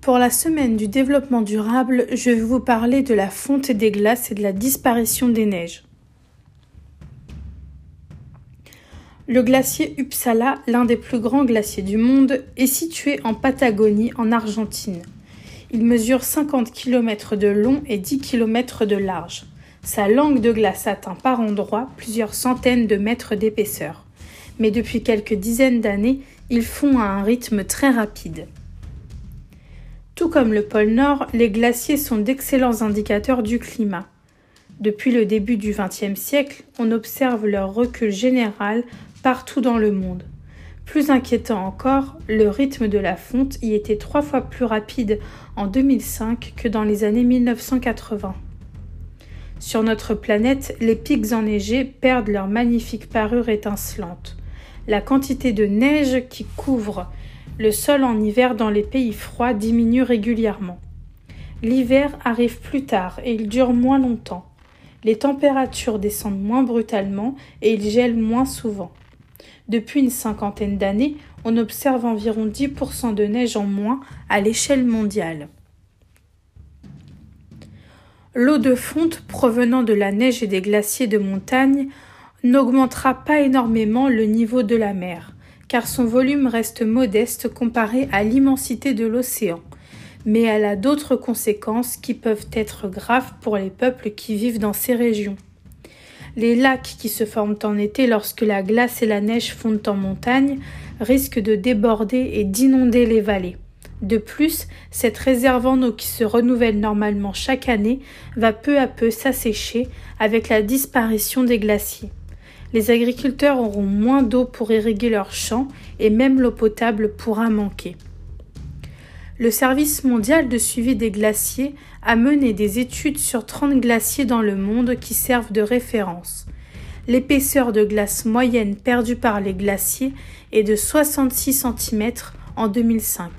Pour la semaine du développement durable, je vais vous parler de la fonte des glaces et de la disparition des neiges. Le glacier Uppsala, l'un des plus grands glaciers du monde, est situé en Patagonie, en Argentine. Il mesure 50 km de long et 10 km de large. Sa langue de glace atteint par endroits plusieurs centaines de mètres d'épaisseur. Mais depuis quelques dizaines d'années, il fond à un rythme très rapide. Tout comme le pôle Nord, les glaciers sont d'excellents indicateurs du climat. Depuis le début du XXe siècle, on observe leur recul général partout dans le monde. Plus inquiétant encore, le rythme de la fonte y était trois fois plus rapide en 2005 que dans les années 1980. Sur notre planète, les pics enneigés perdent leur magnifique parure étincelante. La quantité de neige qui couvre le sol en hiver dans les pays froids diminue régulièrement. L'hiver arrive plus tard et il dure moins longtemps. Les températures descendent moins brutalement et il gèle moins souvent. Depuis une cinquantaine d'années, on observe environ 10% de neige en moins à l'échelle mondiale. L'eau de fonte provenant de la neige et des glaciers de montagne n'augmentera pas énormément le niveau de la mer car son volume reste modeste comparé à l'immensité de l'océan, mais elle a d'autres conséquences qui peuvent être graves pour les peuples qui vivent dans ces régions. Les lacs qui se forment en été lorsque la glace et la neige fondent en montagne risquent de déborder et d'inonder les vallées. De plus, cette réserve en eau qui se renouvelle normalement chaque année va peu à peu s'assécher avec la disparition des glaciers les agriculteurs auront moins d'eau pour irriguer leurs champs et même l'eau potable pourra manquer. Le Service mondial de suivi des glaciers a mené des études sur 30 glaciers dans le monde qui servent de référence. L'épaisseur de glace moyenne perdue par les glaciers est de 66 cm en 2005.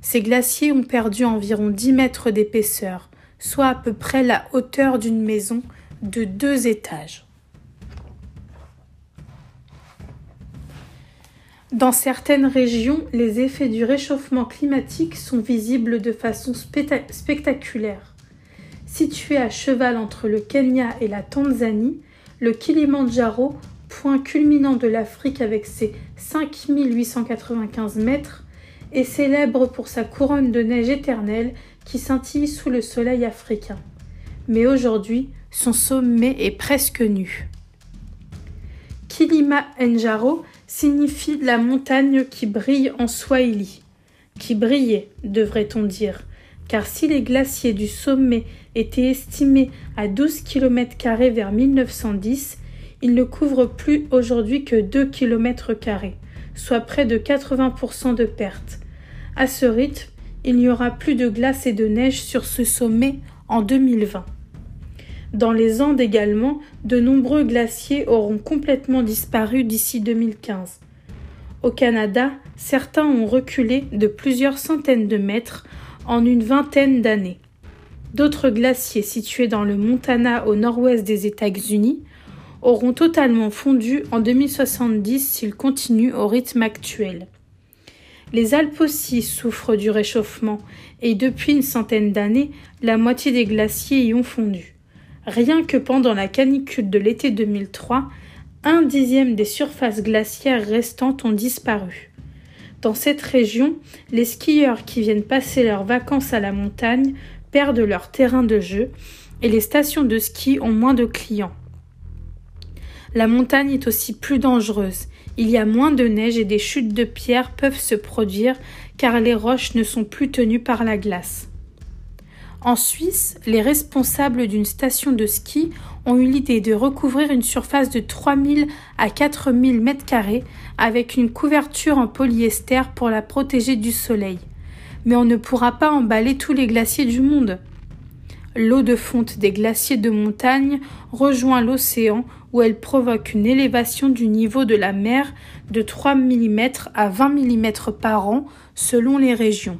Ces glaciers ont perdu environ 10 mètres d'épaisseur, soit à peu près la hauteur d'une maison de deux étages. Dans certaines régions, les effets du réchauffement climatique sont visibles de façon spectaculaire. Situé à cheval entre le Kenya et la Tanzanie, le Kilimandjaro, point culminant de l'Afrique avec ses 5895 mètres, est célèbre pour sa couronne de neige éternelle qui scintille sous le soleil africain. Mais aujourd'hui, son sommet est presque nu. Kilimanjaro signifie la montagne qui brille en Swahili. Qui brillait, devrait-on dire, car si les glaciers du sommet étaient estimés à 12 km vers 1910, ils ne couvrent plus aujourd'hui que 2 km, soit près de 80% de pertes. À ce rythme, il n'y aura plus de glace et de neige sur ce sommet en 2020. Dans les Andes également, de nombreux glaciers auront complètement disparu d'ici 2015. Au Canada, certains ont reculé de plusieurs centaines de mètres en une vingtaine d'années. D'autres glaciers situés dans le Montana au nord-ouest des États-Unis auront totalement fondu en 2070 s'ils continuent au rythme actuel. Les Alpes aussi souffrent du réchauffement et depuis une centaine d'années, la moitié des glaciers y ont fondu. Rien que pendant la canicule de l'été 2003, un dixième des surfaces glaciaires restantes ont disparu. Dans cette région, les skieurs qui viennent passer leurs vacances à la montagne perdent leur terrain de jeu et les stations de ski ont moins de clients. La montagne est aussi plus dangereuse. Il y a moins de neige et des chutes de pierres peuvent se produire car les roches ne sont plus tenues par la glace. En Suisse, les responsables d'une station de ski ont eu l'idée de recouvrir une surface de 3000 à 4000 mètres carrés avec une couverture en polyester pour la protéger du soleil. Mais on ne pourra pas emballer tous les glaciers du monde. L'eau de fonte des glaciers de montagne rejoint l'océan où elle provoque une élévation du niveau de la mer de 3 mm à 20 mm par an selon les régions.